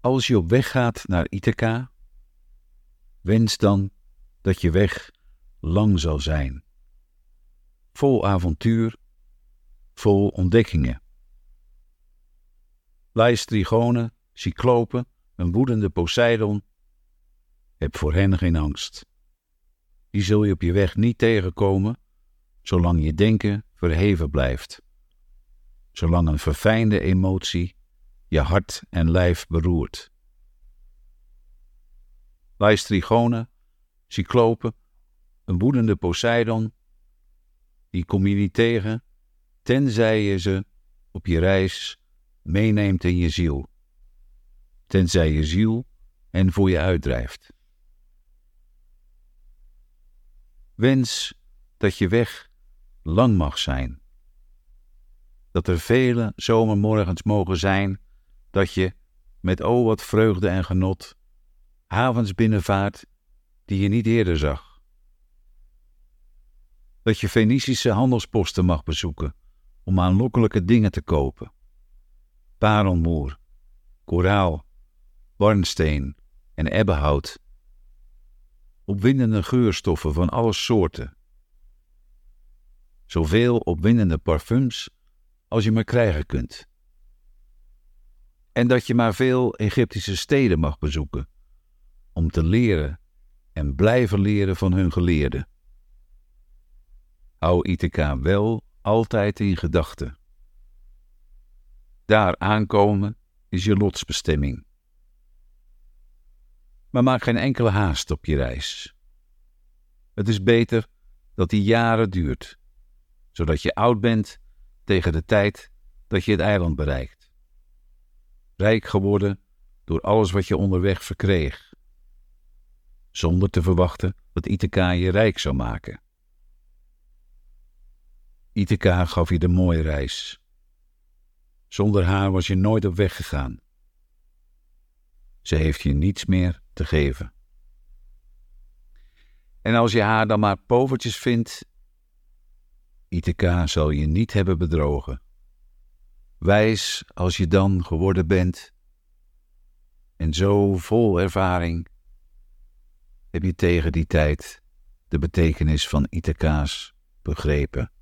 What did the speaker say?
Als je op weg gaat naar Ithaca, wens dan dat je weg lang zal zijn. Vol avontuur, vol ontdekkingen. Lijstrigonen, cyclopen, een woedende Poseidon. Heb voor hen geen angst. Die zul je op je weg niet tegenkomen, zolang je denken verheven blijft. Zolang een verfijnde emotie je hart en lijf beroert. Lijstrigonen, cyclopen, een woedende Poseidon, die kom je niet tegen, tenzij je ze op je reis meeneemt in je ziel. Tenzij je ziel hen voor je uitdrijft. Wens dat je weg lang mag zijn. Dat er vele zomermorgens mogen zijn dat je, met o wat vreugde en genot, havens binnenvaart die je niet eerder zag. Dat je Fenicische handelsposten mag bezoeken om aanlokkelijke dingen te kopen. Parelmoer, koraal, barnsteen en ebbenhout. Opwindende geurstoffen van alle soorten. Zoveel opwindende parfums als je maar krijgen kunt. En dat je maar veel Egyptische steden mag bezoeken, om te leren en blijven leren van hun geleerden. Hou Ithaca wel altijd in gedachten. Daar aankomen is je lotsbestemming. Maar maak geen enkele haast op je reis. Het is beter dat die jaren duurt, zodat je oud bent tegen de tijd dat je het eiland bereikt. Rijk geworden door alles wat je onderweg verkreeg, zonder te verwachten dat Ithaca je rijk zou maken. Ithaca gaf je de mooie reis. Zonder haar was je nooit op weg gegaan. Ze heeft je niets meer te geven. En als je haar dan maar povertjes vindt, Ithaca zal je niet hebben bedrogen. Wijs als je dan geworden bent, en zo vol ervaring, heb je tegen die tijd de betekenis van Ithaca's begrepen.